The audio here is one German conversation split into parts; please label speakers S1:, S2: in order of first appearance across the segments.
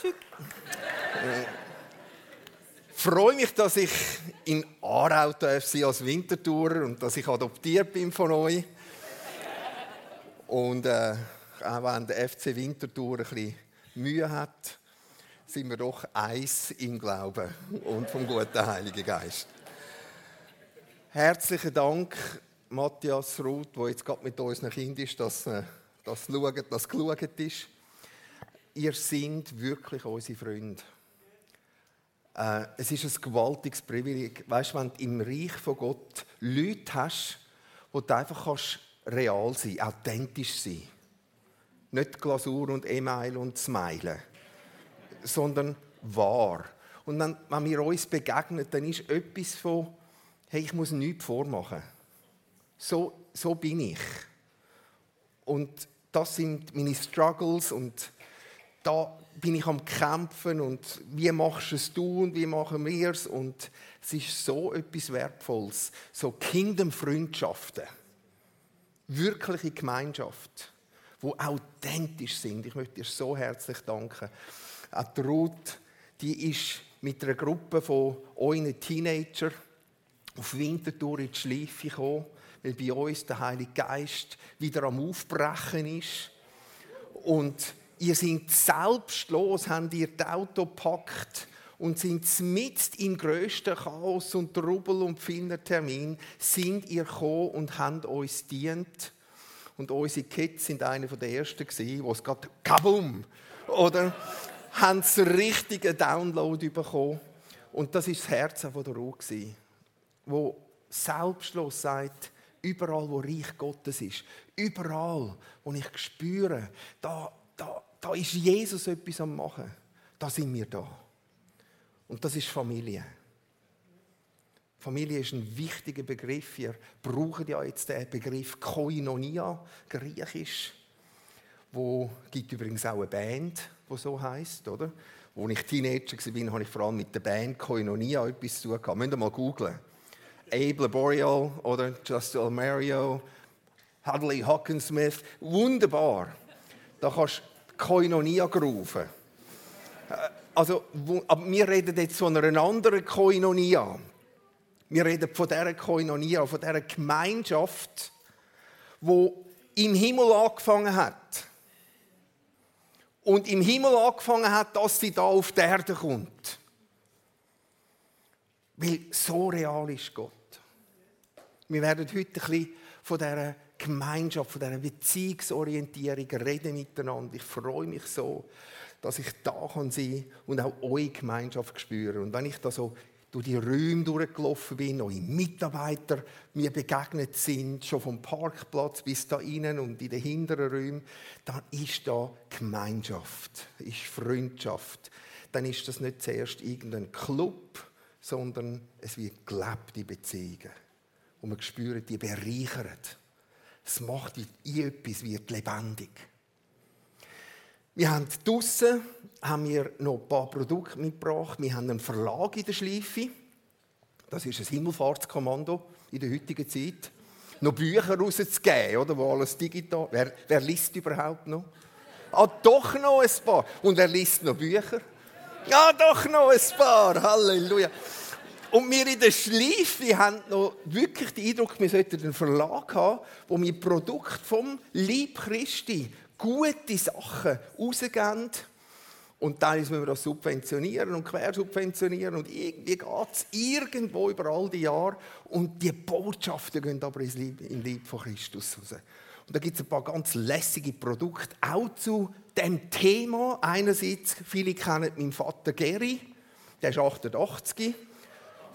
S1: Shit. Ich freue mich, dass ich in Aarau darf als Wintertourer und dass ich adoptiert bin von euch. Und äh, auch wenn der FC Winterthur ein bisschen Mühe hat, sind wir doch eins im Glauben und vom guten Heiligen Geist. Herzlichen Dank, Matthias Ruth, der jetzt gerade mit unseren Kindern ist, dass äh, das schaut, das geschaut ist. Ihr seid wirklich unsere Freunde. Äh, es ist ein gewaltiges Privileg. Weißt du, wenn du im Reich von Gott Leute hast, wo du einfach kannst real sein, authentisch sein. Nicht Glasur und E-Mail und Smile, sondern wahr. Und wenn, wenn wir uns begegnen, dann ist etwas von, hey, ich muss nichts vormachen. So, so bin ich. Und das sind meine Struggles und da bin ich am Kämpfen und wie machst es du und wie machen wir es und es ist so etwas Wertvolles, so Kingdom-Freundschaften, wirkliche Gemeinschaft, wo authentisch sind. Ich möchte dir so herzlich danken. Auch die Ruth, die ist mit einer Gruppe von euren Teenager auf Winterthur in die Schleife gekommen, weil bei uns der Heilige Geist wieder am Aufbrechen ist und ihr seid selbstlos, habt ihr das Auto gepackt und sind mitten im grössten Chaos und Trubel und vielen Termin sind ihr gekommen und habt uns dient. Und unsere Kids sind einer der ersten die es gerade kabum oder haben den richtigen Download bekommen. Und das ist das Herz von der Ruhe wo selbstlos sagt, überall wo Reich Gottes ist, überall wo ich spüre, da, da, da ist Jesus etwas am Machen. Da sind wir da. Und das ist Familie. Familie ist ein wichtiger Begriff. Wir brauchen ja jetzt den Begriff Koinonia, griechisch. Wo gibt übrigens auch eine Band, die so heißt, oder? Als ich Teenager war, habe ich vor allem mit der Band Koinonia etwas zu tun. Müsst ihr mal googeln. Abel Boreal oder Just Mario, Hadley Hockensmith. Wunderbar. Da kannst Koinonia gerufen. Äh, also, aber wir reden jetzt von einer anderen Koinonia. Wir reden von dieser Koinonia, von dieser Gemeinschaft, wo im Himmel angefangen hat. Und im Himmel angefangen hat, dass sie da auf die Erde kommt. Weil so real ist Gott. Wir werden heute ein bisschen von dieser Gemeinschaft, von dieser Beziehungsorientierung reden miteinander. Ich freue mich so, dass ich da sein kann und auch eure Gemeinschaft spüre. Und wenn ich da so durch die Räume durchgelaufen bin, eure Mitarbeiter mir begegnet sind, schon vom Parkplatz bis da innen und in den hinteren Räumen, dann ist da Gemeinschaft, ist Freundschaft. Dann ist das nicht zuerst irgendein Club, sondern es wird gelebte Beziehungen. Und man spürt, die bereichern. Es macht in etwas, wird lebendig. Wir haben draussen haben wir noch ein paar Produkte mitgebracht. Wir haben einen Verlag in der Schleife. Das ist ein Himmelfahrtskommando in der heutigen Zeit. Noch Bücher rauszugeben, oder, wo alles digital wer, wer liest überhaupt noch? Ah, doch noch ein paar. Und wer liest noch Bücher? Ja, doch noch ein paar. Halleluja. Und wir in der Schleife haben noch wirklich den Eindruck, wir sollten einen Verlag haben, wo wir Produkte vom Lieb Christi, gute Sachen rausgeben. Und dann müssen wir das subventionieren und quersubventionieren. Und irgendwie geht es irgendwo über all die Jahre. Und die Botschaften gehen aber ins Lieb, in Lieb von Christus raus. Und da gibt es ein paar ganz lässige Produkte, auch zu dem Thema. Einerseits, viele kennen meinen Vater Geri, der ist 88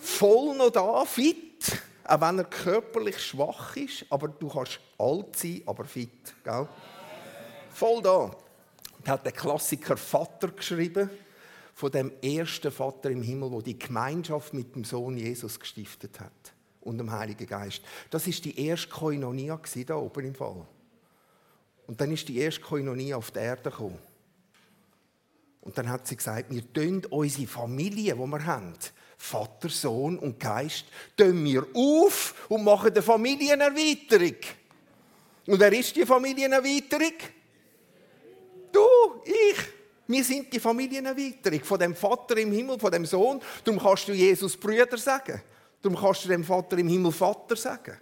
S1: voll noch da, fit, auch wenn er körperlich schwach ist, aber du kannst alt sein, aber fit. Gell? Voll da. Er hat den Klassiker Vater geschrieben, von dem ersten Vater im Himmel, wo die Gemeinschaft mit dem Sohn Jesus gestiftet hat und dem Heiligen Geist. Das ist die erste Koinonia da oben im Fall. Und dann ist die erste Koinonia auf die Erde gekommen. Und dann hat sie gesagt, wir tun unsere Familie, die wir haben, Vater, Sohn und Geist, tun wir auf und machen eine Familienerweiterung. Und wer ist die Familienerweiterung? Du, ich, Wir sind die Familienerweiterung von dem Vater im Himmel, von dem Sohn. Darum kannst du Jesus Brüder sagen. Darum kannst du dem Vater im Himmel Vater sagen.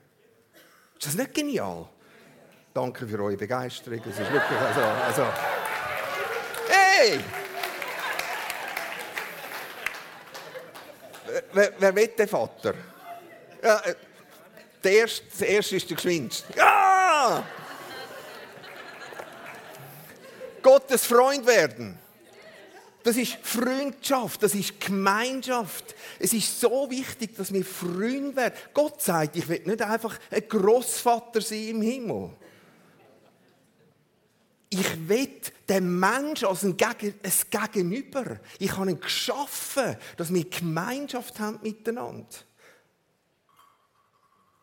S1: Ist das nicht genial? Danke für eure Begeisterung. Es ist wirklich, also, also. Hey! Wer, wer will den Vater? Ja, äh, der erste, der erste ist der geschwindste. Ja! Gottes Freund werden. Das ist Freundschaft, das ist Gemeinschaft. Es ist so wichtig, dass wir Freunde werden. Gott sagt, ich will nicht einfach ein Großvater sein im Himmel. Ich will den Menschen als ein, Gegen ein Gegenüber. Ich habe ihn geschaffen, dass wir Gemeinschaft haben miteinander.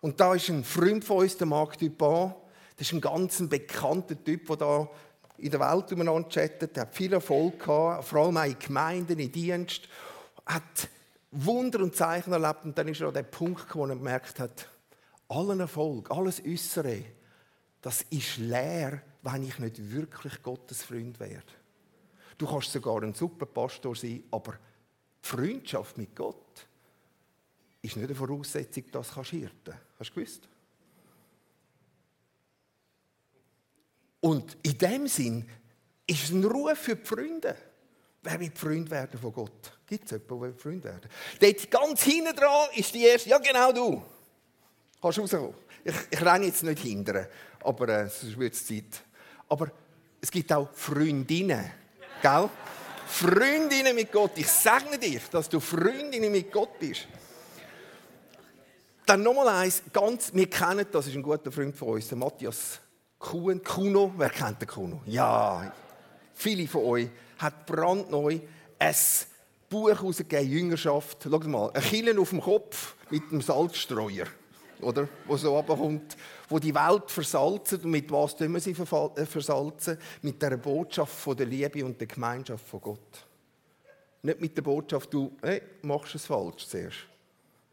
S1: Und da ist ein Freund von uns, der Marc Dupin. Das ist ein ganz bekannter Typ, der da in der Welt umeinander chattet. Er hat viel Erfolg gehabt, vor allem auch in Gemeinden, in Dienst. Hat Wunder und Zeichen erlebt. Und dann ist er an den Punkt gekommen, wo er gemerkt hat, allen Erfolg, alles Äußere, das ist leer, wenn ich nicht wirklich Gottes Freund werde. Du kannst sogar ein super Pastor sein, aber Freundschaft mit Gott ist nicht eine Voraussetzung, dass du hirten kannst. Hast du gewusst? Und in dem Sinn ist es ein Ruf für die Freunde. Wer will Freund werden von Gott? Gibt es jemanden, der Freund werden Dort ganz hinten dran ist die erste, ja genau du. Kannst du rauskommen. Ich, ich renne jetzt nicht hindern, aber äh, sonst wird es Zeit. Aber es gibt auch Freundinnen. Gell? Freundinnen mit Gott. Ich segne dich, dass du Freundinnen mit Gott bist. Dann nochmal eins, ganz, wir kennen, das ist ein guter Freund von uns, der Matthias Kuhn, Kuno. Wer kennt den Kuno? Ja, viele von euch hat brandneu ein Buch herausgegeben, Jüngerschaft. Schau mal, ein Killen auf dem Kopf mit einem Salzstreuer, oder? Wo so runterkommt wo die Welt versalzen. Und mit was tun wir sie äh, versalzen? Mit der Botschaft von der Liebe und der Gemeinschaft von Gott. Nicht mit der Botschaft, du hey, machst es falsch zuerst.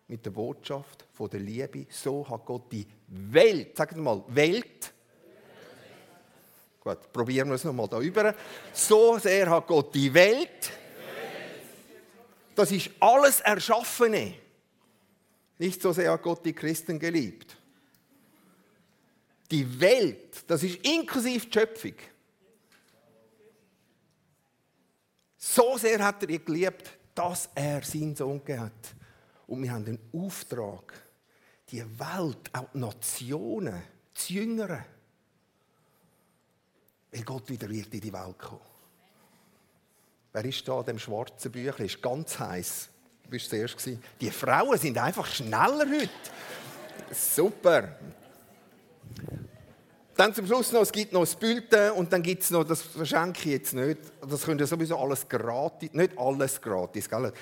S1: Mit der Botschaft von der Liebe. So hat Gott die Welt, sagen wir mal, Welt. Gut, probieren wir es nochmal da über. So sehr hat Gott die Welt. Das ist alles Erschaffene. Nicht so sehr hat Gott die Christen geliebt die Welt, das ist inklusive die Schöpfung. So sehr hat er ihr geliebt, dass er seinen Sohn hat. Und wir haben den Auftrag, die Welt, auch die Nationen zu jüngern. Weil Gott wieder wird in die Welt kommen. Wer ist da an dem schwarzen Büchlein? Ist ganz heiß. Du bist zuerst Die Frauen sind einfach schneller heute. Super. Dann zum Schluss noch, es gibt noch das Bulletin und dann gibt es noch, das verschenke ich jetzt nicht, das könnt ihr sowieso alles gratis, nicht alles gratis, gell?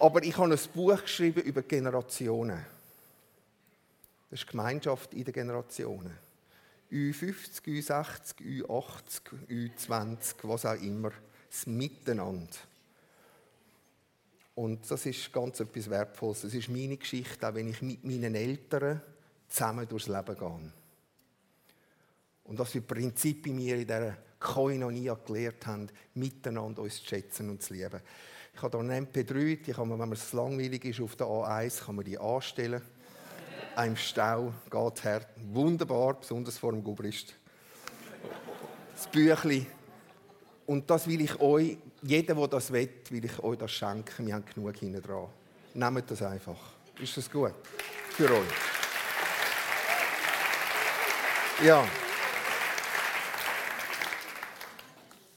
S1: aber ich habe ein Buch geschrieben über Generationen. Das ist Gemeinschaft in den Generationen. Ü50, Ü60, Ü80, Ü20, was auch immer. Das Miteinander. Und das ist ganz etwas Wertvolles. Das ist meine Geschichte, auch wenn ich mit meinen Eltern zusammen durchs Leben gehe. Und was für Prinzipien wir in dieser Koinonia gelehrt haben, miteinander uns zu schätzen und zu lieben. Ich habe hier einen MP3, die kann man, wenn man es langweilig ist, auf der A1 kann man die anstellen. Ein Stau geht her. Wunderbar, besonders vor dem Gubrist. Das Büchlein. Und das will ich euch, jeder, der das will, will ich euch das schenken. Wir haben genug hinten dran. Nehmt das einfach. Ist das gut? Für euch. Ja.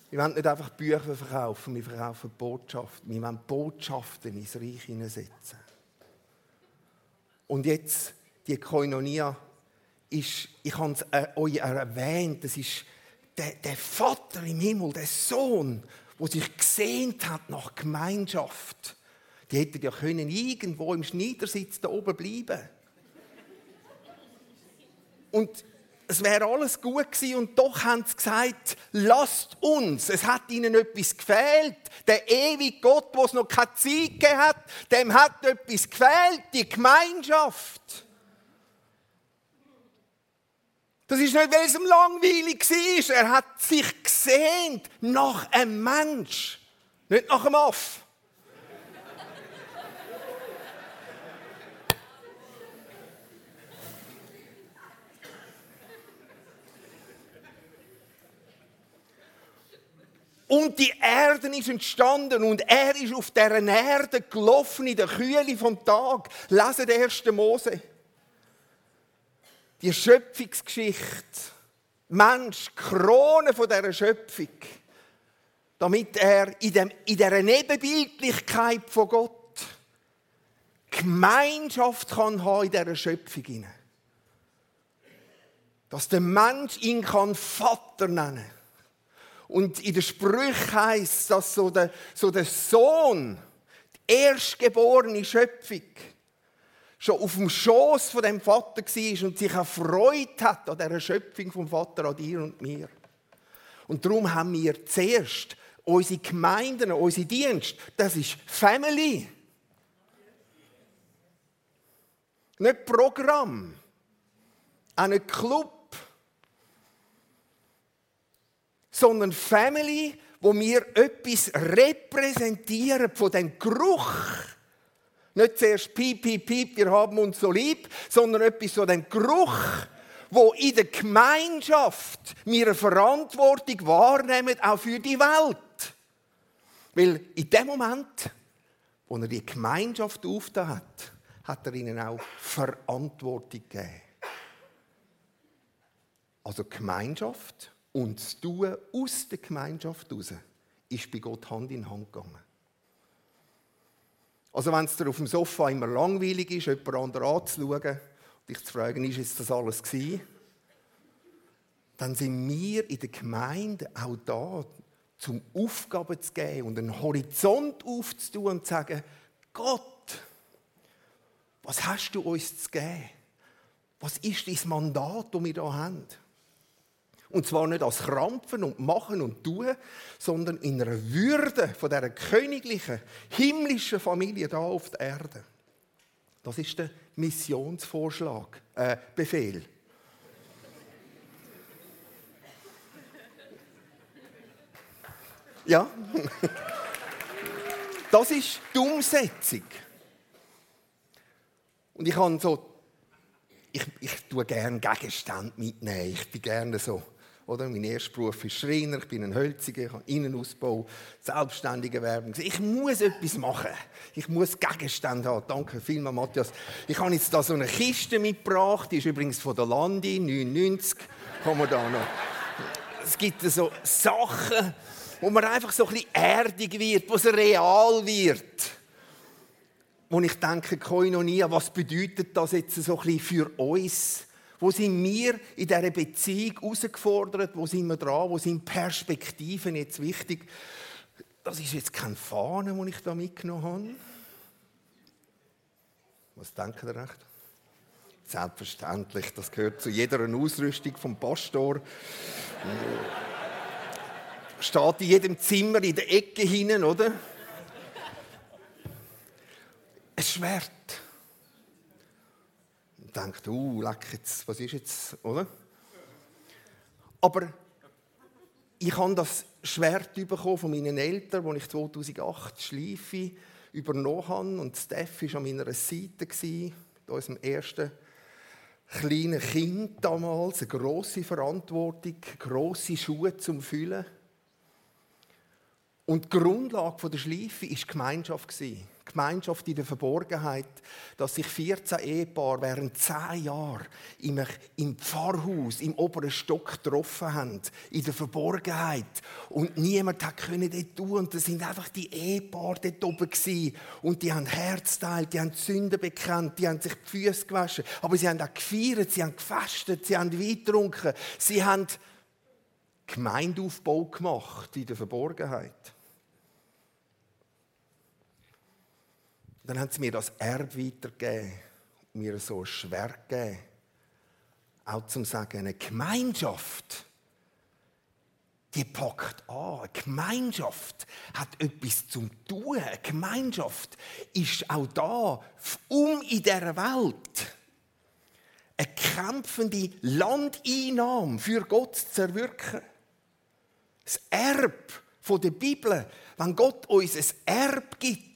S1: Wir wollen nicht einfach Bücher verkaufen, wir verkaufen Botschaften. Wir wollen Botschaften ins Reich hineinsetzen. Und jetzt, die Koinonia ist, ich habe es äh, euch erwähnt, das ist der, der Vater im Himmel, der Sohn, der sich gesehnt hat nach Gemeinschaft. Die hätten ja können irgendwo im Schneidersitz da oben bleiben. Und es wäre alles gut gewesen und doch haben sie gesagt, lasst uns. Es hat ihnen etwas gefehlt. Der ewige Gott, wo es noch keine Zeit gegeben hat, dem hat etwas gefehlt, die Gemeinschaft. Das ist nicht, weil es ihm langweilig war. Er hat sich gesehnt nach einem Mensch, nicht nach einem Aff. Und die Erde ist entstanden und er ist auf dieser Erde gelaufen in der Kühle vom Tag. Lesen den 1. Mose. Die Schöpfungsgeschichte. Mensch, Krone von dieser Schöpfung. Damit er in, dem, in dieser Nebenbildlichkeit von Gott Gemeinschaft kann haben in dieser Schöpfung. Dass der Mensch ihn kann Vater nennen kann. Und in der Sprüche heißt dass so der, so der Sohn, die erstgeborene Schöpfung, schon auf dem Schoß von dem Vater war und sich erfreut hat an dieser Schöpfung vom Vater, an dir und mir. Und darum haben wir zuerst unsere Gemeinden, unsere Dienste, das ist Family. Nicht Programm, auch nicht Club, sondern Family, wo wir etwas repräsentieren von dem Geruch. Nicht zuerst piep, piep, piep, wir haben uns so lieb, sondern etwas von dem Geruch, wo in der Gemeinschaft wir eine Verantwortung wahrnehmen, auch für die Welt. Weil in dem Moment, wo er die Gemeinschaft aufgetan hat, hat er ihnen auch Verantwortung gegeben. Also Gemeinschaft und das Tun aus der Gemeinschaft heraus ist bei Gott Hand in Hand gegangen. Also wenn es dir auf dem Sofa immer langweilig ist, jemand anderen anzuschauen und dich zu fragen, ist das alles gewesen? Dann sind wir in der Gemeinde auch da, zum Aufgaben zu geben und einen Horizont aufzutun und zu sagen, Gott, was hast du uns zu geben? Was ist dein Mandat, das wir hier haben? Und zwar nicht als Krampfen und Machen und Tun, sondern in einer Würde von dieser königlichen, himmlischen Familie da auf der Erde. Das ist der Missionsvorschlag, äh, Befehl. Ja, das ist die Umsetzung. Und ich habe so, ich, ich tue gerne Gegenstände mitnehmen. Ich bin gerne so oder? Mein erster Beruf ist Schreiner, ich bin ein Hölziger, ich habe Innenausbau, selbstständige Werbung. Ich muss etwas machen. Ich muss Gegenstände haben. Danke vielmals, Matthias. Ich habe jetzt da so eine Kiste mitgebracht, die ist übrigens von der Landi, 99. Kann man da noch. Es gibt so Sachen, wo man einfach so ein bisschen erdig wird, wo es real wird. Wo ich denke, Koinonia, was bedeutet das jetzt so ein bisschen für uns? Wo sind wir in dieser Beziehung herausgefordert? Wo sind wir dran? Wo sind Perspektiven jetzt wichtig? Das ist jetzt kein Fahne, den ich da mitgenommen habe. Was denkt ihr recht? Selbstverständlich, das gehört zu jeder Ausrüstung vom Pastor. Steht in jedem Zimmer in der Ecke hinein, oder? Ein Schwert denkt, uh, leck jetzt, was ist jetzt, oder? Aber ich habe das Schwert von meinen Eltern, als ich 2008 Schleife übernommen habe. Und Steph war an meiner Seite, mit unserem ersten kleinen Kind damals. Eine grosse Verantwortung, grosse Schuhe zum Füllen. Und die Grundlage der Schleife war die Gemeinschaft. Gemeinschaft in der Verborgenheit, dass sich 14 Ehepaare während 10 Jahren im, im Pfarrhaus, im oberen Stock getroffen haben, in der Verborgenheit. Und niemand können dort tun. Und das sind einfach die Ehepaare dort oben. Und die haben Herz teilt, die haben Sünden bekannt, die haben sich die Füße gewaschen. Aber sie haben auch gefeiert, sie haben gefastet, sie haben Wein getrunken, sie haben Gemeindeaufbau gemacht in der Verborgenheit. Dann haben sie mir das Erbe weitergegeben und mir so ein Schwert gegeben. Auch zum Sagen, eine Gemeinschaft, die packt an. Eine Gemeinschaft hat etwas zum Tun. Eine Gemeinschaft ist auch da, um in dieser Welt eine kämpfende Landeinnahme für Gott zu erwirken. Das Erb der Bibel, wenn Gott uns ein Erb gibt,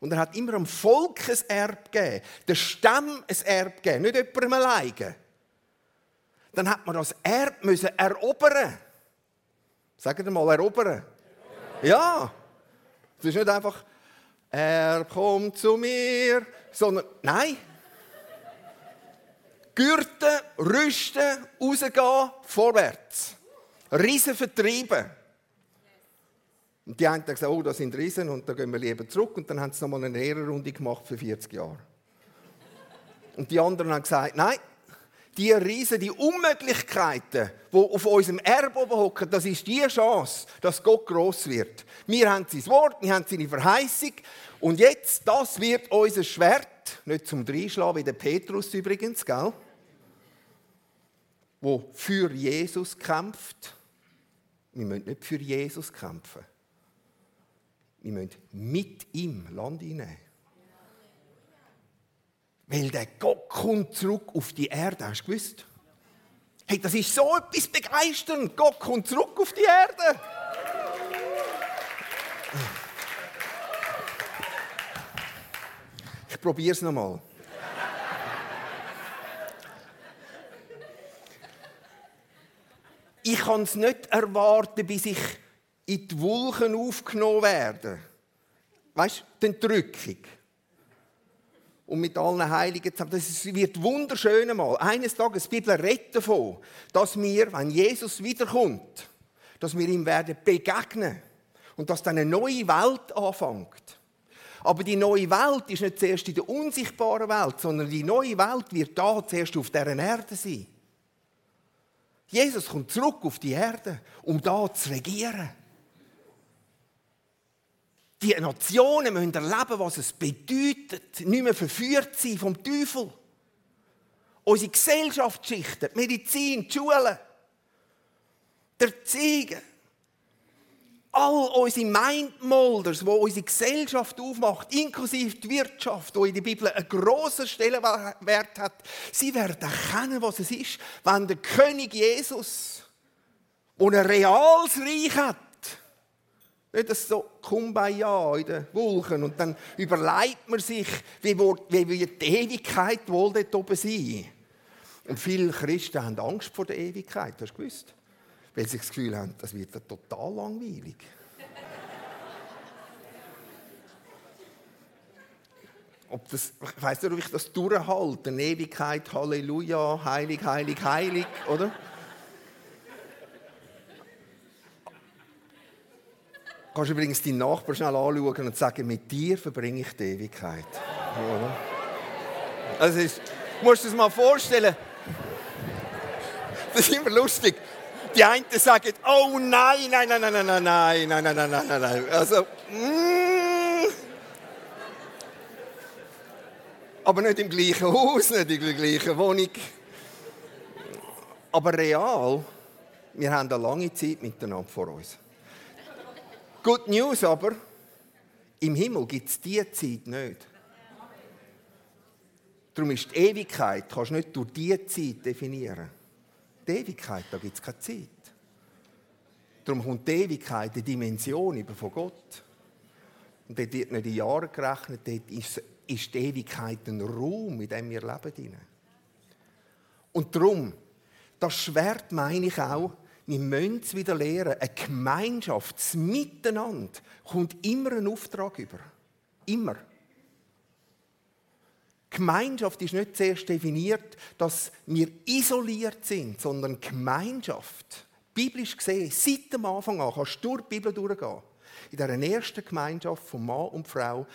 S1: und er hat immer dem Volk ein Erb gegeben, der Stamm ein Erb gegeben, nicht jemandem alleine, dann hat man das Erb müssen erobern. Sagt mal, erobern. Ja. Es ist nicht einfach, er kommt zu mir, sondern nein. Gürten, rüsten, rausgehen, vorwärts. Riesen vertreiben. Und die einen haben gesagt, oh, das sind Riesen und da gehen wir lieber zurück. Und dann haben sie nochmal eine Ehrenrunde gemacht für 40 Jahre. Und die anderen haben gesagt, nein, die Riesen, die Unmöglichkeiten, die auf unserem Erbe oben hocken, das ist die Chance, dass Gott groß wird. Wir haben sein Wort, wir haben seine Verheißung und jetzt, das wird unser Schwert, nicht zum Dreischlagen wie der Petrus übrigens, gell? wo für Jesus kämpft. Wir müssen nicht für Jesus kämpfen. Wir müssen mit ihm Land einnehmen. Weil der Gott kommt zurück auf die Erde, hast du gewusst? Hey, das ist so etwas begeisternd. Gott kommt zurück auf die Erde. Ich probiere es nochmal. Ich kann es nicht erwarten, bis ich in die Wolken aufgenommen werde. Weißt du, die Entrückung und mit allen Heiligen zusammen. Das wird wunderschön einmal. Eines Tages, die Bibel redet davon, dass wir, wenn Jesus wiederkommt, dass wir ihm werden begegnen und dass dann eine neue Welt anfängt. Aber die neue Welt ist nicht zuerst in der unsichtbaren Welt, sondern die neue Welt wird da zuerst auf dieser Erde sein. Jesus kommt zurück auf die Erde, um da zu regieren. Die Nationen müssen erleben, was es bedeutet, nicht mehr verführt sein vom Teufel. Unsere Gesellschaftsschichten, die Medizin, die Schulen, der Erziehung, all unsere Mindmolders, die unsere Gesellschaft aufmacht, inklusive die Wirtschaft, die in der Bibel einen grossen Stellenwert hat, sie werden erkennen, was es ist, wenn der König Jesus, der ein reales Reich hat, nicht so Kumbaya in den Wolken und dann überlegt man sich, wie wird die Ewigkeit wohl dort oben sein. Und viele Christen haben Angst vor der Ewigkeit, hast du gewusst? Weil sie das Gefühl haben, das wird total langweilig. Ob das, ich weiss nicht, ob ich das durchhalte. Ewigkeit, Halleluja, heilig, heilig, heilig, oder? Kannst übrigens deinen Nachbarn schnell anschauen und sagen, mit dir verbringe ich die Ewigkeit. Oder? Also ist, du musst dir das mal vorstellen. Das ist immer lustig. Die einen sagen, oh nein, nein, nein, nein, nein, nein, nein, nein, nein, nein, nein, nein. Also, mm, aber nicht im gleichen Haus, nicht in der gleichen Wohnung. Aber real, wir haben eine lange Zeit miteinander vor uns. Good News aber, im Himmel gibt es diese Zeit nicht. Darum ist die Ewigkeit, kannst du nicht durch diese Zeit definieren. Die Ewigkeit, da gibt es keine Zeit. Darum kommt die Ewigkeit eine Dimension über von Gott. Und dort wird nicht in Jahren gerechnet, dort ist, ist die Ewigkeit ein Raum, in dem wir leben. Und darum, das Schwert meine ich auch, wir müssen es wieder lernen. Eine Gemeinschaft, das Miteinander, kommt immer ein Auftrag über. Immer. Gemeinschaft ist nicht zuerst definiert, dass wir isoliert sind, sondern Gemeinschaft. Biblisch gesehen, seit dem Anfang an, kannst du durch die Bibel durchgehen. In dieser ersten Gemeinschaft von Mann und Frau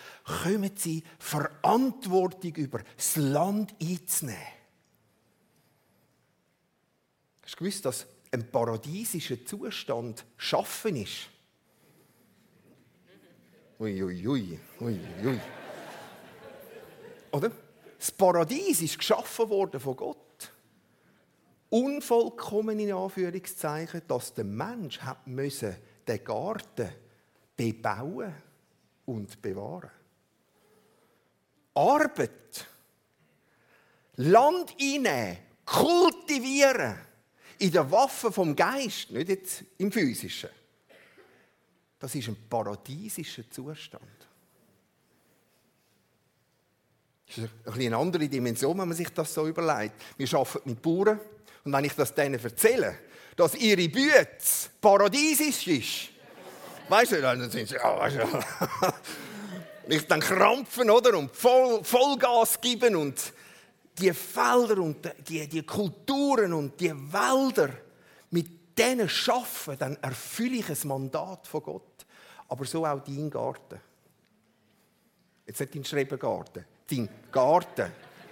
S1: kommen sie Verantwortung über, das Land einzunehmen. Hast du gewusst, dass ein paradiesischer Zustand schaffen ist. Uiuiui, ui, ui, ui. Oder? Das Paradies ist geschaffen worden von Gott. Unvollkommen in Anführungszeichen, dass der Mensch hat müssen den Garten bebauen und bewahren. Arbeit Land einnehmen, kultivieren, in der Waffe vom Geist, nicht jetzt im Physischen. Das ist ein paradiesischer Zustand. Das ist eine andere Dimension, wenn man sich das so überlegt. Wir arbeiten mit Bauern und wenn ich das denen erzähle, dass ihre Büte paradiesisch ist, weißt du, dann sind sie, ja, weißt du, nicht dann krampfen, oder? Und Voll, Vollgas geben und die Felder und die, die Kulturen und die Wälder mit denen schaffen, dann erfülle ich ein Mandat von Gott. Aber so auch dein Garten. Jetzt nicht dein Schrebergarten, dein Garten,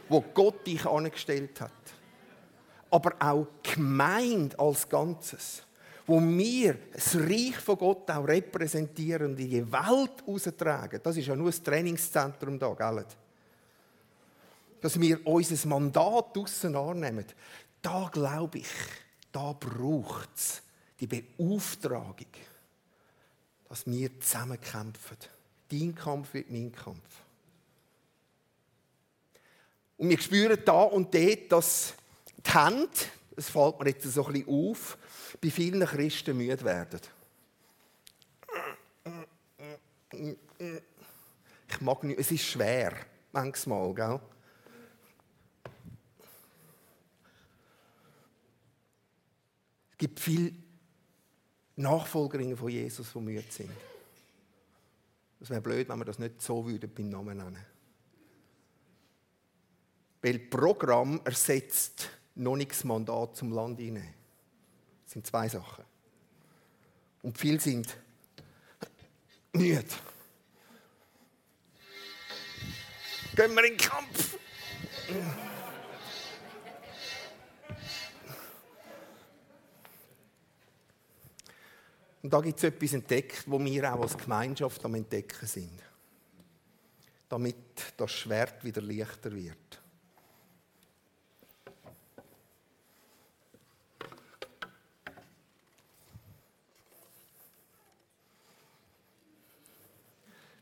S1: wo Gott dich angestellt hat. Aber auch Gemeinde als Ganzes wo wir das Reich von Gott auch repräsentieren und in die Welt austragen. Das ist ja nur das Trainingszentrum da, gell? Dass wir unser Mandat draussen annehmen. Da glaube ich, da braucht es die Beauftragung, dass wir zusammen kämpfen. Dein Kampf wird mein Kampf. Und wir spüren da und dort, dass die Hände, es fällt mir jetzt so ein bisschen auf, bei vielen Christen müde werden. Ich mag nicht, es ist schwer, manchmal, gell? Gibt viele Nachfolgerinnen von Jesus, die müde sind. Es wäre blöd, wenn wir das nicht so würden beim Namen nennen. Weil Programm ersetzt noch nicht das Mandat zum Land hinein. Das sind zwei Sachen. Und viele sind müde. Gehen wir in den Kampf. Und da gibt es etwas entdeckt, wo wir auch als Gemeinschaft am Entdecken sind. Damit das Schwert wieder leichter wird.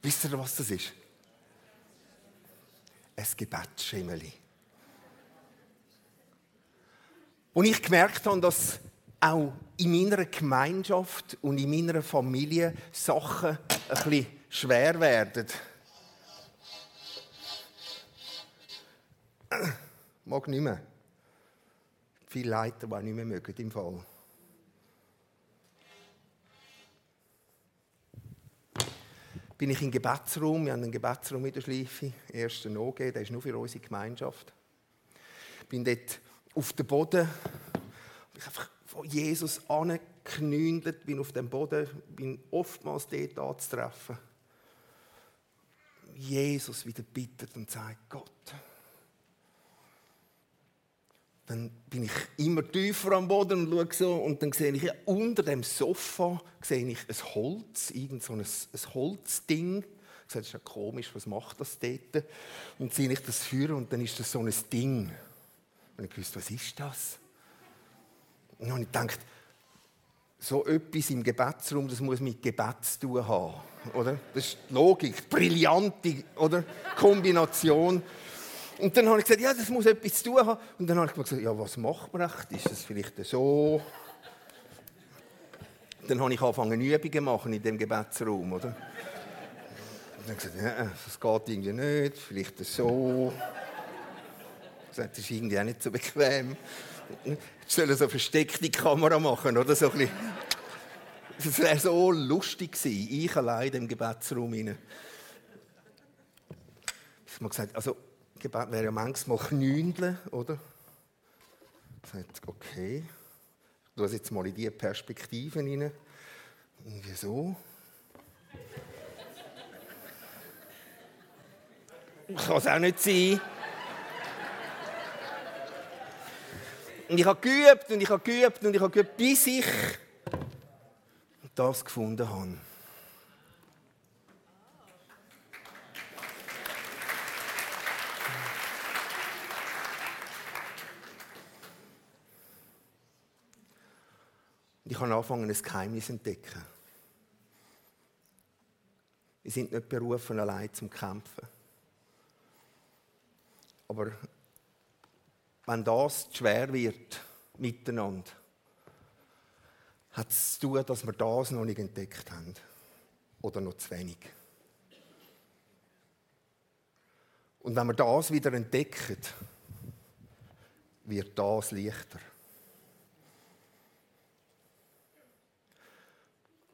S1: Wisst ihr, was das ist? Ein Gebetsschimmeli. Und ich gemerkt habe, dass auch in meiner Gemeinschaft und in meiner Familie Sachen ein bisschen schwer werden. Mag nicht mehr. Viele Leiter, die nicht mehr mögen im Fall. bin ich im Gebetsraum. Wir haben einen Gebetsraum in der Schleife, ersten OG, der ist nur für unsere Gemeinschaft. Bin dort auf dem Boden, ich einfach von Jesus angeknündelt, bin auf dem Boden, bin oftmals dort anzutreffen. Jesus wieder bittet und sagt, Gott, dann bin ich immer tiefer am Boden und schaue so und dann sehe ich ja, unter dem Sofa sehe ich ein Holz, irgend so ein, ein Holzding. Ich sage, das ist ja komisch, was macht das dort? Und sehe ich das führen und dann ist das so ein Ding. Und ich wusste, was ist das? Und habe ich gedacht, so etwas im Gebetsraum, das muss mit Gebet zu tun haben. Oder? Das ist die Logik, brillante oder? Kombination. Und dann habe ich gesagt, ja, das muss etwas zu tun haben. Und dann habe ich gesagt, ja, was macht man echt? Ist das vielleicht so? Dann habe ich angefangen, Übungen machen in dem Gebetsraum, oder? Und dann habe ich gesagt, ja, das geht irgendwie nicht, vielleicht so. Ich gesagt, das ist irgendwie auch nicht so bequem. Ich soll so versteckte Kamera machen, oder? So ein das wäre so lustig gewesen, ich allein im Gebetsraum. Ich habe gesagt, also Gebet wäre ja manchmal knündeln, oder? Sagt, okay, ich tue jetzt mal in diese Perspektive rein. Irgendwie so. Kann es auch nicht sein. Und ich habe geübt und ich habe geübt und ich habe geübt, bis ich das gefunden habe. Und ich habe angefangen, ein Geheimnis zu entdecken. Wir sind nicht berufen, allein zum Kämpfen. Aber wenn das schwer wird miteinander, hat es zu tun, dass wir das noch nicht entdeckt haben. Oder noch zu wenig. Und wenn wir das wieder entdecken, wird das leichter.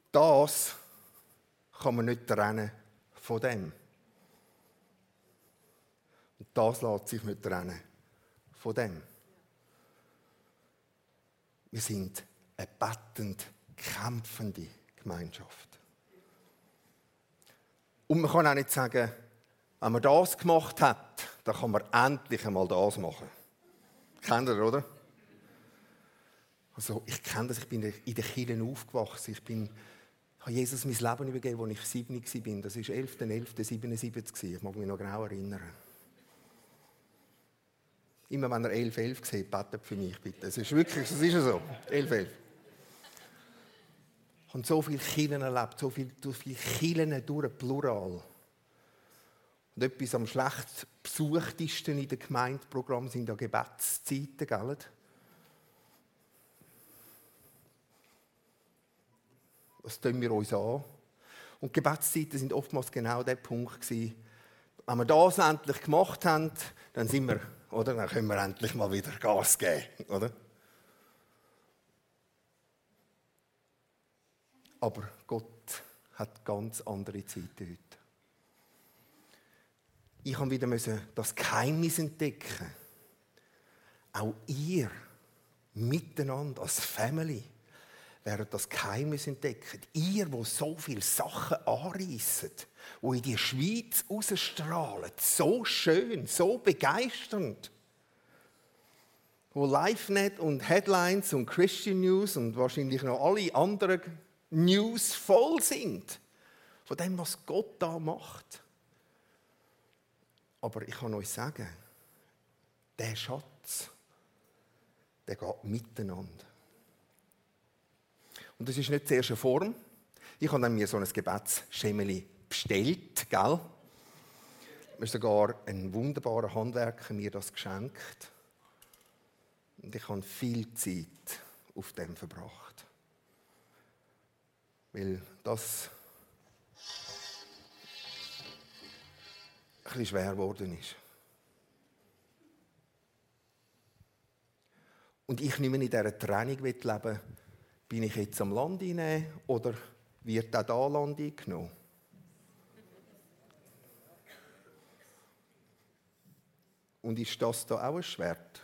S1: Das kann man nicht trennen von dem. Und das lässt sich nicht trennen von dem. Wir sind eine bettend kämpfende Gemeinschaft. Und man kann auch nicht sagen, wenn man das gemacht hat, dann kann man endlich einmal das machen. Kennt ihr, oder? Also, ich kenne das, ich bin in den Kirchen aufgewachsen. Ich bin, habe Jesus mein Leben übergeben, als ich sieben war. Das war 11.11.77. Ich mag mich noch genau erinnern. Immer wenn er 11.11 11 sieht, betet für mich bitte. Es ist wirklich, es ist so. 11.11. 11. Ich habe so viele Kirchen erlebt, so viele, so viele Kirchen durch, plural. Und etwas am schlecht besuchtesten in den Gemeindeprogrammen sind ja Gebetszeiten, gell? Das tun wir uns an. Und Gebetszeiten sind oftmals genau der Punkt gewesen, wenn wir das endlich gemacht haben, dann sind wir, oder? Dann können wir endlich mal wieder Gas geben, oder? Aber Gott hat ganz andere Zeiten heute. Ich habe wieder das Geheimnis entdecken. Auch ihr miteinander als Family werdet das Geheimnis entdecken. Ihr, wo so viele Sachen anreissen, wo in die Schweiz ausstrahlen, so schön, so begeisternd. Wo LiveNet und Headlines und Christian News und wahrscheinlich noch alle anderen News voll sind von dem, was Gott da macht. Aber ich kann euch sagen, der Schatz, der geht miteinander. Und das ist nicht zuerst eine Form. Ich habe mir so ein Gebetsschemeli bestellt, gell? Mir sogar ein wunderbarer Handwerker mir das geschenkt. Und ich habe viel Zeit auf dem verbracht. Weil das bisschen schwer geworden ist. Und ich nicht mehr in dieser Trennung leben bin ich jetzt am Land hinein oder wird auch da Land eingenommen? Und ist das da auch ein Schwert?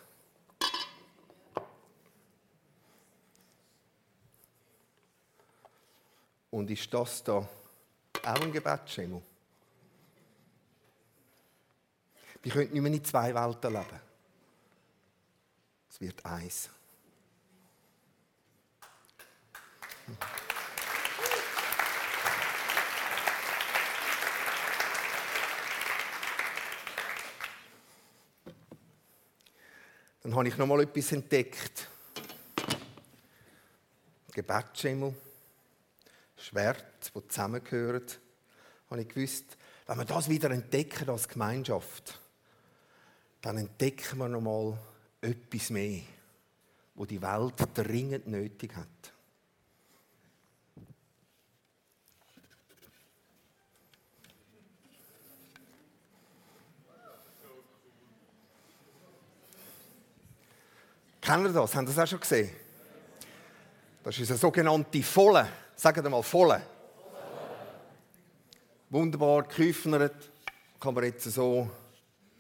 S1: Und ist das da auch ein Gebetsschemel? Wir können nicht mehr in zwei Welten leben. Es wird eins. Dann habe ich noch mal etwas entdeckt. Gebetsschemel, Schwert, die zusammengehören. Habe ich gewusst, wenn wir das wieder entdecken als Gemeinschaft, dann entdecken wir noch mal etwas mehr, wo die Welt dringend nötig hat. Kennen ihr das? Haben Sie das auch schon gesehen? Das ist eine sogenannte Volle. Sagen wir mal Volle. Wunderbar geküfnert. Kann man jetzt so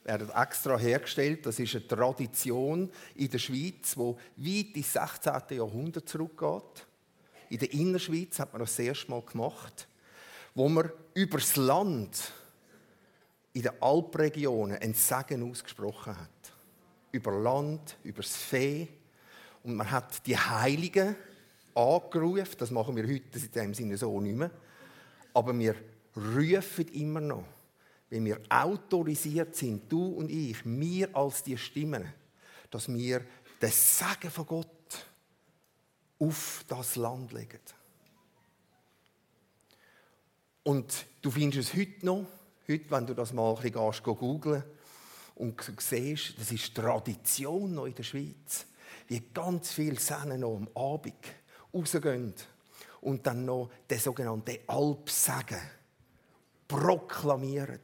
S1: werden extra hergestellt. Das ist eine Tradition in der Schweiz, die weit ins 16. Jahrhundert zurückgeht. In der Innerschweiz hat man das, erste Mal gemacht, wo man über das Land in den Alpregionen ein Segen ausgesprochen hat. Über Land, über das Vieh. Und man hat die Heiligen angerufen. Das machen wir heute in dem Sinne so nicht mehr. Aber wir rufen immer noch wenn wir autorisiert sind, du und ich, wir als die Stimmen, dass wir das Sagen von Gott auf das Land legen. Und du findest es heute noch, heute, wenn du das mal ein bisschen googeln Und du siehst, das ist Tradition noch in der Schweiz, wie ganz viele Sennen noch am Abend rausgehen und dann noch den sogenannten Alpsegen proklamieren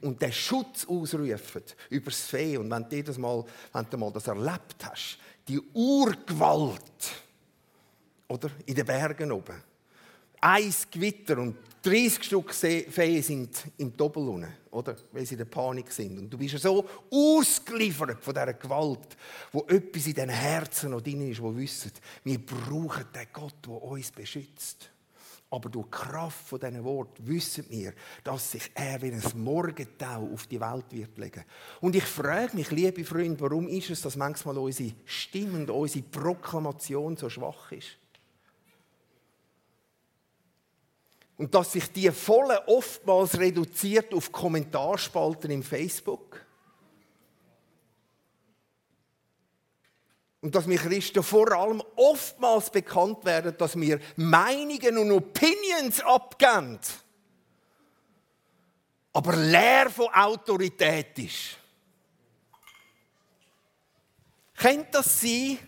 S1: und den Schutz ausrufen über das Fee. Und wenn du das mal, wenn du mal das erlebt hast, die Urgewalt oder, in den Bergen oben, ein Gewitter und 30 Stück Feen sind im Doppel oder? Weil sie in der Panik sind. Und du bist so ausgeliefert von dieser Gewalt, wo etwas in diesen Herzen noch drin ist, wo wissen, wir brauchen den Gott, der uns beschützt. Aber durch die Kraft von diesen Worten wissen wir, dass sich er wie ein Morgentau auf die Welt wird legen. Und ich frage mich, liebe Freunde, warum ist es, dass manchmal unsere Stimme und unsere Proklamation so schwach ist? Und dass sich die volle oftmals reduziert auf Kommentarspalten im Facebook. Und dass wir Christen vor allem oftmals bekannt werden, dass wir Meinungen und Opinions abgeben, aber leer von Autorität ist. Könnte das sein,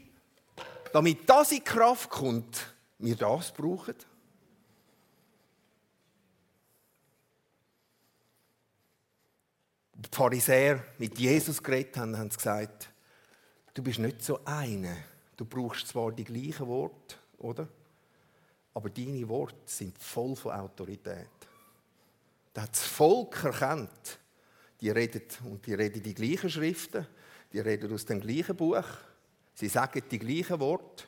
S1: damit das in Kraft kommt, wir das brauchen? Die Pharisäer mit Jesus geredet haben, haben sie gesagt, du bist nicht so eine. Du brauchst zwar die gleichen Worte, oder? Aber deine Worte sind voll von Autorität. Da hat das Volk erkannt, die reden, und die reden die gleichen Schriften, die reden aus dem gleichen Buch, sie sagen die gleichen Worte,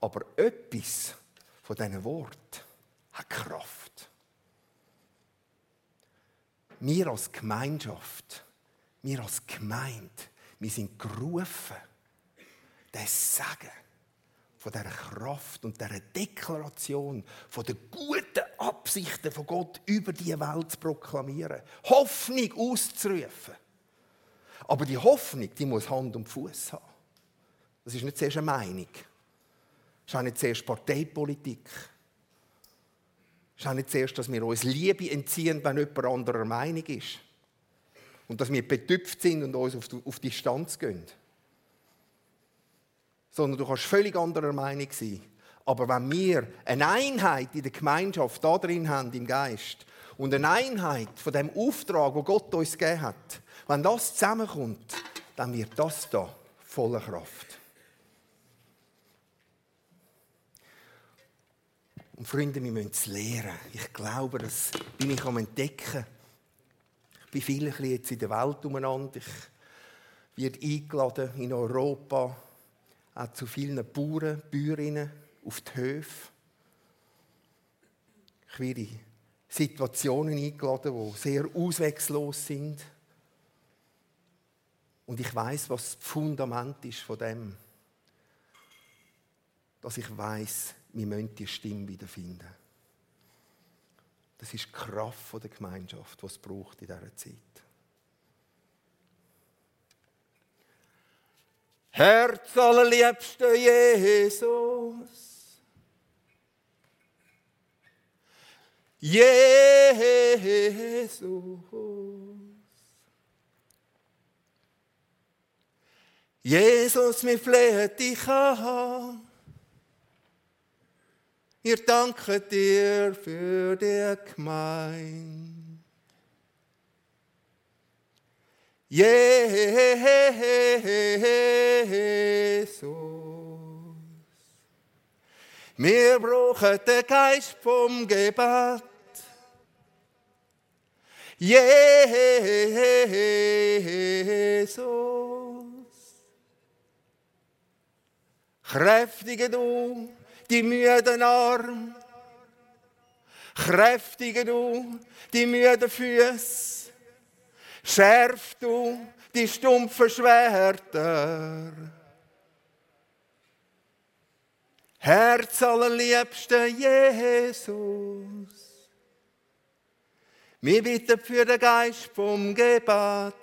S1: aber etwas von diesen Worten hat Kraft wir als Gemeinschaft, wir als Gemeinde, wir sind gerufen, das Sagen von dieser Kraft und dieser Deklaration von den guten Absichten von Gott über die Welt zu proklamieren, Hoffnung auszurufen. Aber die Hoffnung, die muss Hand und Fuß haben. Das ist nicht zuerst eine Meinung. Das ist auch nicht zuerst Parteipolitik. Ist auch nicht zuerst, dass wir uns Liebe entziehen, wenn jemand anderer Meinung ist. Und dass wir betüpft sind und uns auf Distanz gehen. Sondern du kannst völlig anderer Meinung sein. Aber wenn wir eine Einheit in der Gemeinschaft da drin haben, im Geist, und eine Einheit von dem Auftrag, wo Gott uns gegeben hat, wenn das zusammenkommt, dann wird das da voller Kraft. Und Freunde, wir müssen es lernen. Ich glaube, das bin ich am Entdecken. Ich bin viel jetzt in der Welt umeinander. Ich werde eingeladen in Europa, auch zu vielen Bauern, Bäuerinnen auf die Höfe. Ich werde in Situationen eingeladen, die sehr ausweglos sind. Und ich weiß, was das Fundament ist von dem, dass ich weiß, wir müssen die Stimme wiederfinden. Das ist die Kraft der Gemeinschaft, die es braucht in dieser Zeit. Herz allerliebster Jesus. Jesus. Jesus, wir flehen dich an. Wir danken dir für die Gemeinde. Jesus. Wir brauchen den Geist vom Gebet. Jesus. Kräftige du die müden Arme. Kräftige du die müden Füße. Schärf du die stumpfen Schwerter. Herz allerliebste Jesus. Wir bitten für den Geist vom Gebet.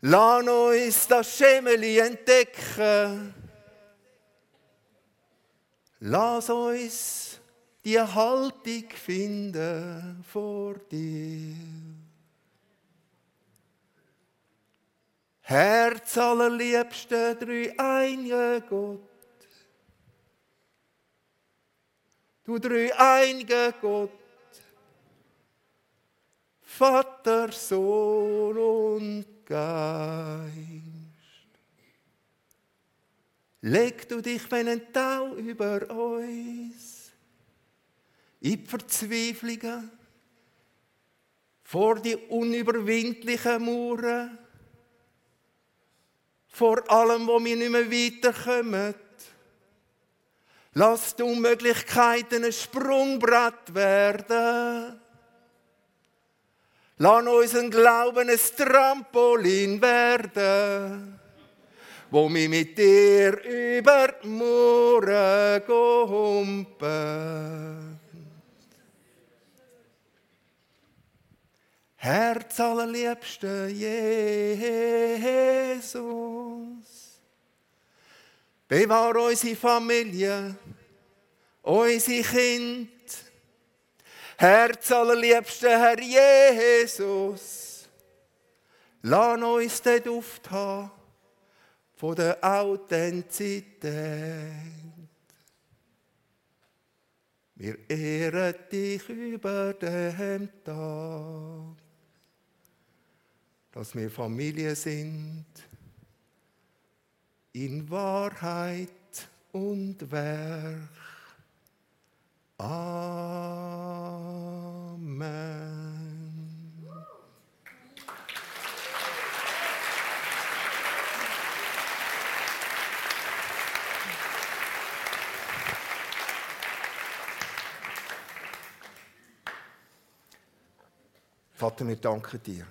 S1: Lass uns das Schemeli entdecken Lass uns die Haltung finden vor dir. Herz allerliebste drei einige Gott. Du drei einige Gott. Vater, Sohn und Geist. Leg du dich, wenn ein Tau über uns in Verzweiflungen vor die unüberwindlichen Mauern, vor allem, wo wir nicht mehr weiterkommen. Lass die Unmöglichkeiten ein Sprungbrett werden. Lass unseren Glauben ein Trampolin werden, wo wir mit dir über die Mauern humpen. Herz allerliebste Jesus, bewahr unsere Familie, unsere Kinder, Herz allerliebste Herr Jesus, lass uns den Duft haben von der Authentizität. Wir ehren dich über den Tag, dass wir Familie sind in Wahrheit und Werk. Amen. Vater, wir danken dir.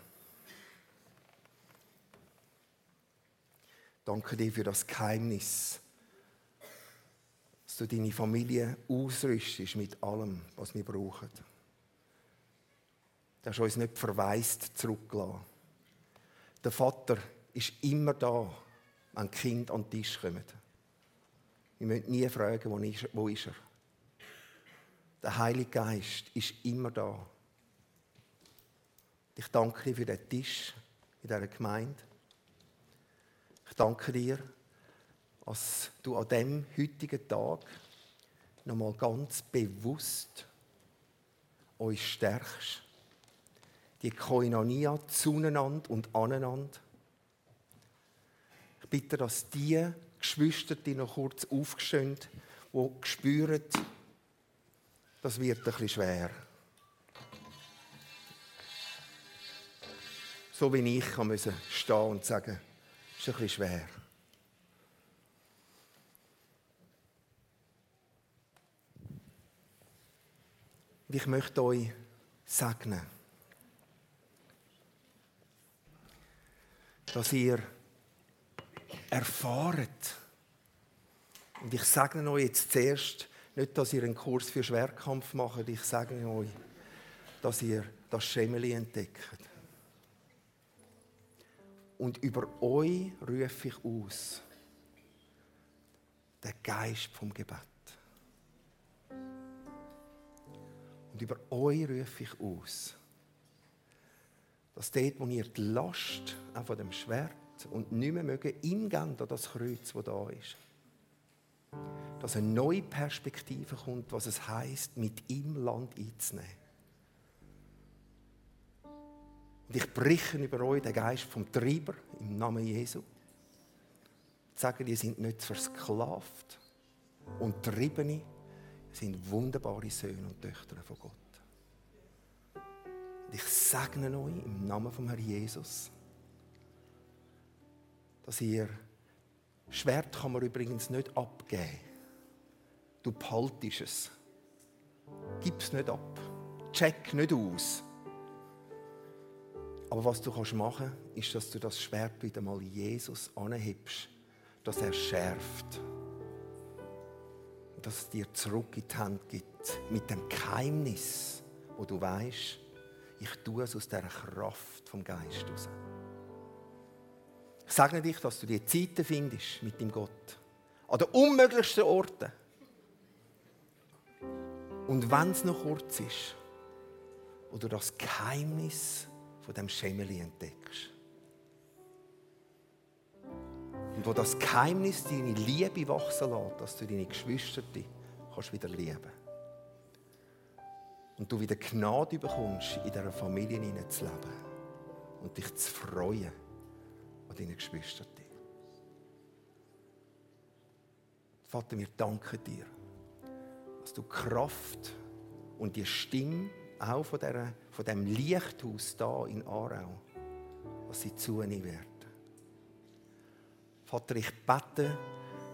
S1: Danke dir für das Geheimnis dass du deine Familie ausrüstest mit allem, was wir brauchen. Du hast uns nicht verwaist zurückgelassen. Der Vater ist immer da, wenn Kinder an den Tisch kommen. Wir müssen nie fragen, wo ist er. Der Heilige Geist ist immer da. Ich danke dir für den Tisch in dieser Gemeinde. Ich danke dir, dass du an dem heutigen Tag nochmal ganz bewusst euch stärkst. Die Koinonia zueinander und aneinander. Ich bitte, dass die Geschwister, die noch kurz aufstehen, die spüren, das wird ein bisschen schwer. So wie ich kann stehen und sagen, ist ein bisschen schwer. Und ich möchte euch segnen, dass ihr erfahrt, und ich sage euch jetzt zuerst, nicht, dass ihr einen Kurs für Schwerkampf macht, ich sage euch, dass ihr das Schemeli entdeckt. Und über euch rufe ich aus, der Geist vom Gebet. Und über euch rufe ich aus, dass dort, wo ihr die Last auch von dem Schwert und nicht mehr mögen, ihm geben an das Kreuz, das da ist. Dass eine neue Perspektive kommt, was es heißt, mit ihm Land einzunehmen. Und ich breche über euch den Geist vom Treiber im Namen Jesu. Ich sage, ihr seid nicht versklavt und Triebene, sind wunderbare Söhne und Töchter von Gott. Und ich segne euch im Namen vom Herrn Jesus, dass ihr Schwert kann man übrigens nicht abgeben. Du behaltest es. Gib es nicht ab. Check nicht aus. Aber was du kannst machen, ist, dass du das Schwert wieder mal Jesus anhebst, dass er schärft dass es dir zurück in die Hand gibt. Mit dem Geheimnis, wo du weißt, ich tue es aus der Kraft vom Geist raus. Ich sage dich, dass du die Zeiten findest mit dem Gott. An den unmöglichsten Orten. Und wenn es noch kurz ist, du das Geheimnis von dem Schemeli entdeckst. Und wo das Geheimnis deine Liebe wachsen lässt, dass du deine Geschwister kannst wieder lieben Und du wieder Gnade bekommst, in dieser Familie zu leben und dich zu freuen an deinen Geschwistern. Vater, wir danken dir, dass du Kraft und die Stimme auch von, dieser, von dem Lichthaus da in Aarau, was sie zunehmen werden. Vater, ich bete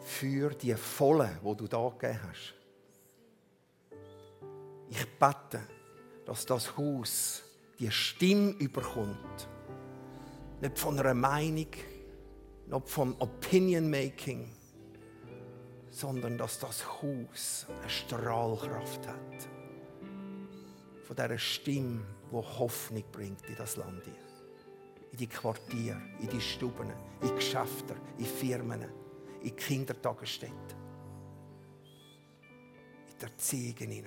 S1: für die Volle, wo du da gegeben hast. Ich bete, dass das Haus die Stimme überkommt. Nicht von einer Meinung, nicht vom Opinion Making, sondern dass das Haus eine Strahlkraft hat. Von dieser Stimme, die Hoffnung bringt in das Land. In die Quartiere, in die Stuben, in die Geschäfte, in Firmen, in die Kindertagesstätten. In die Erziehung. In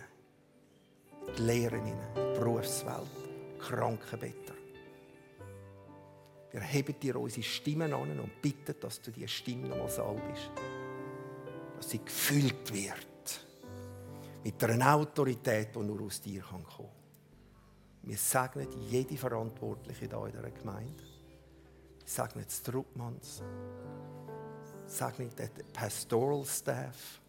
S1: die Lehre hinein, in die Berufswelt, Krankenbetter. Wir heben dir unsere Stimmen an und bitten, dass du diese Stimme nochmal salbst dass sie gefüllt wird mit einer Autorität, die nur aus dir kommen kann. Wir segnen jede Verantwortliche hier in dieser Gemeinde. Wir segnen die Struppmanns. segnen den Pastoral Staff.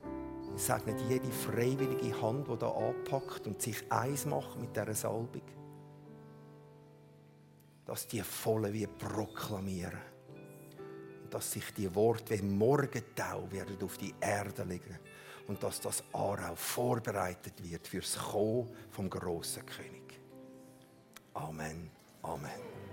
S1: Wir segnen jede freiwillige Hand, die hier anpackt und sich eins macht mit dieser Salbung. Dass die volle wie proklamieren dass sich die Worte wie Morgentau werden auf die Erde legen und dass das Aarau vorbereitet wird fürs Kommen vom großen König. Amen. Amen.